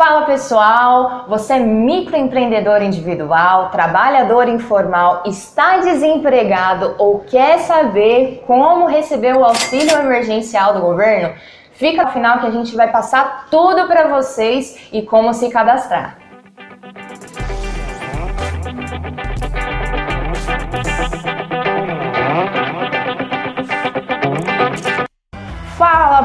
Fala pessoal, você é microempreendedor individual, trabalhador informal, está desempregado ou quer saber como receber o auxílio emergencial do governo? Fica no final que a gente vai passar tudo para vocês e como se cadastrar.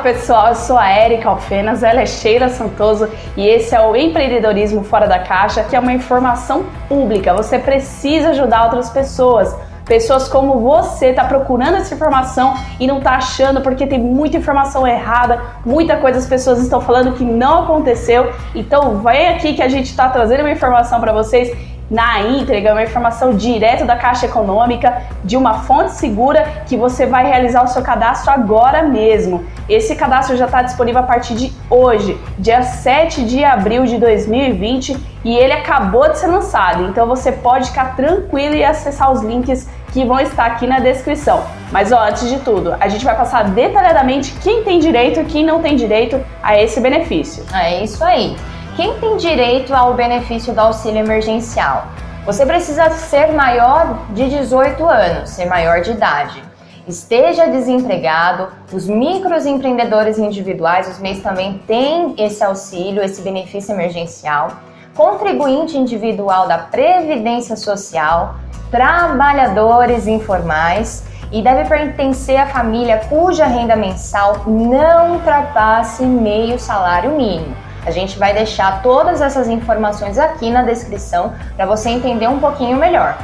Pessoal, eu sou a Erika Alfenas, ela é Sheila Santoso e esse é o Empreendedorismo Fora da Caixa, que é uma informação pública. Você precisa ajudar outras pessoas. Pessoas como você está procurando essa informação e não está achando porque tem muita informação errada, muita coisa as pessoas estão falando que não aconteceu. Então vem aqui que a gente está trazendo uma informação para vocês na íntegra, uma informação direto da Caixa Econômica, de uma fonte segura que você vai realizar o seu cadastro agora mesmo. Esse cadastro já está disponível a partir de hoje, dia 7 de abril de 2020, e ele acabou de ser lançado. Então você pode ficar tranquilo e acessar os links que vão estar aqui na descrição. Mas ó, antes de tudo, a gente vai passar detalhadamente quem tem direito e quem não tem direito a esse benefício. É isso aí. Quem tem direito ao benefício do auxílio emergencial? Você precisa ser maior de 18 anos, ser maior de idade. Esteja desempregado, os microempreendedores individuais, os MEIs também têm esse auxílio, esse benefício emergencial. Contribuinte individual da Previdência Social, trabalhadores informais e deve pertencer à família cuja renda mensal não ultrapasse meio salário mínimo. A gente vai deixar todas essas informações aqui na descrição para você entender um pouquinho melhor.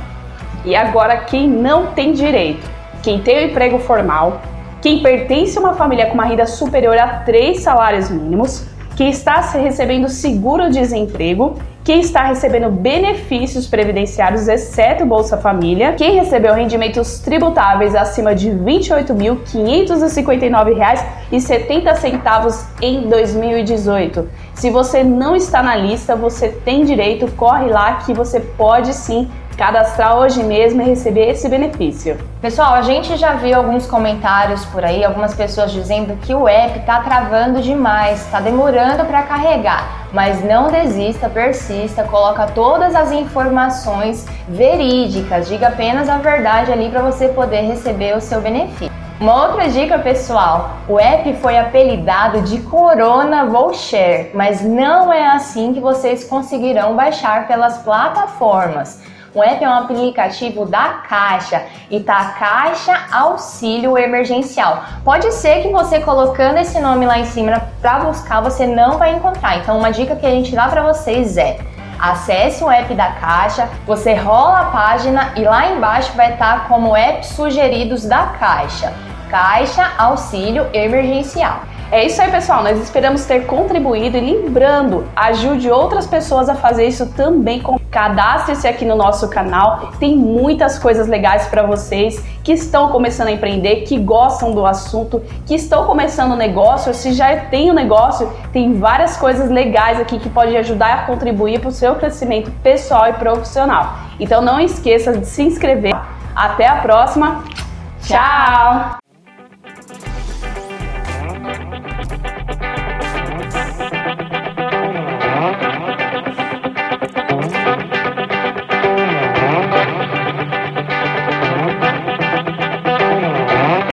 E agora, quem não tem direito? Quem tem o emprego formal, quem pertence a uma família com uma renda superior a três salários mínimos, quem está recebendo seguro-desemprego quem está recebendo benefícios previdenciários, exceto Bolsa Família, quem recebeu rendimentos tributáveis acima de R$ 28.559,70 em 2018. Se você não está na lista, você tem direito, corre lá que você pode sim cadastrar hoje mesmo e receber esse benefício. Pessoal, a gente já viu alguns comentários por aí, algumas pessoas dizendo que o app está travando demais, está demorando para carregar. Mas não desista, persista, coloca todas as informações verídicas, diga apenas a verdade ali para você poder receber o seu benefício. Uma outra dica, pessoal: o app foi apelidado de Corona Voucher, mas não é assim que vocês conseguirão baixar pelas plataformas. O app é um aplicativo da Caixa e tá Caixa Auxílio Emergencial. Pode ser que você colocando esse nome lá em cima para buscar você não vai encontrar. Então uma dica que a gente dá para vocês é Acesse o app da Caixa, você rola a página e lá embaixo vai estar como apps sugeridos da Caixa. Caixa Auxílio Emergencial. É isso aí, pessoal. Nós esperamos ter contribuído e lembrando, ajude outras pessoas a fazer isso também. Cadastre-se aqui no nosso canal. Tem muitas coisas legais para vocês que estão começando a empreender, que gostam do assunto, que estão começando o negócio. Se já tem o um negócio, tem várias coisas legais aqui que podem ajudar a contribuir para o seu crescimento pessoal e profissional. Então não esqueça de se inscrever. Até a próxima. Tchau.